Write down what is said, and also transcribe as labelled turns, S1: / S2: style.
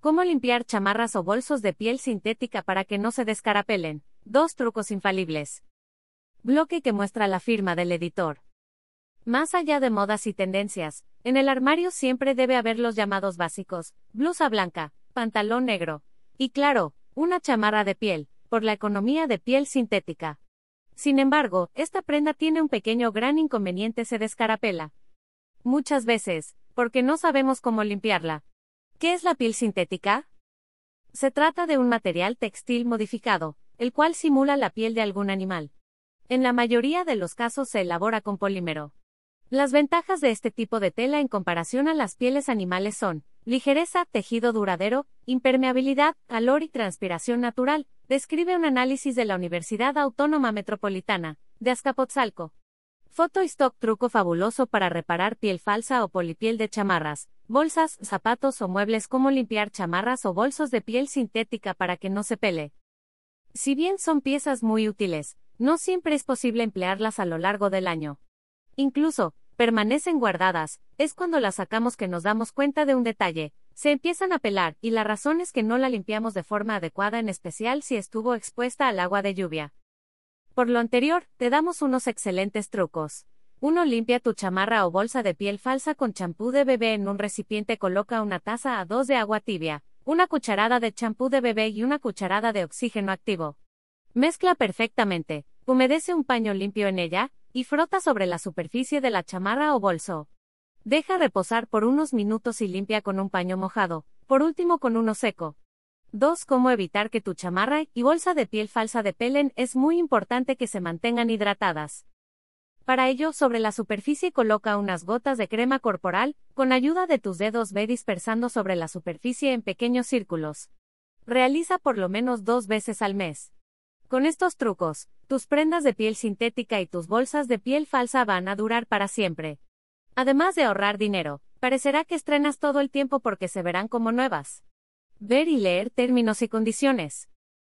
S1: Cómo limpiar chamarras o bolsos de piel sintética para que no se descarapelen. Dos trucos infalibles. Bloque que muestra la firma del editor. Más allá de modas y tendencias, en el armario siempre debe haber los llamados básicos, blusa blanca, pantalón negro, y claro, una chamarra de piel, por la economía de piel sintética. Sin embargo, esta prenda tiene un pequeño gran inconveniente se descarapela. Muchas veces, porque no sabemos cómo limpiarla. ¿Qué es la piel sintética? Se trata de un material textil modificado, el cual simula la piel de algún animal. En la mayoría de los casos se elabora con polímero. Las ventajas de este tipo de tela en comparación a las pieles animales son ligereza, tejido duradero, impermeabilidad, calor y transpiración natural, describe un análisis de la Universidad Autónoma Metropolitana, de Azcapotzalco. Foto stock truco fabuloso para reparar piel falsa o polipiel de chamarras, bolsas, zapatos o muebles. Cómo limpiar chamarras o bolsos de piel sintética para que no se pele. Si bien son piezas muy útiles, no siempre es posible emplearlas a lo largo del año. Incluso, permanecen guardadas, es cuando las sacamos que nos damos cuenta de un detalle, se empiezan a pelar, y la razón es que no la limpiamos de forma adecuada en especial si estuvo expuesta al agua de lluvia. Por lo anterior, te damos unos excelentes trucos. 1. Limpia tu chamarra o bolsa de piel falsa con champú de bebé en un recipiente. Coloca una taza a dos de agua tibia, una cucharada de champú de bebé y una cucharada de oxígeno activo. Mezcla perfectamente, humedece un paño limpio en ella, y frota sobre la superficie de la chamarra o bolso. Deja reposar por unos minutos y limpia con un paño mojado, por último con uno seco. 2. Cómo evitar que tu chamarra y bolsa de piel falsa depelen es muy importante que se mantengan hidratadas. Para ello, sobre la superficie coloca unas gotas de crema corporal, con ayuda de tus dedos ve dispersando sobre la superficie en pequeños círculos. Realiza por lo menos dos veces al mes. Con estos trucos, tus prendas de piel sintética y tus bolsas de piel falsa van a durar para siempre. Además de ahorrar dinero, parecerá que estrenas todo el tiempo porque se verán como nuevas. Ver y leer términos y condiciones.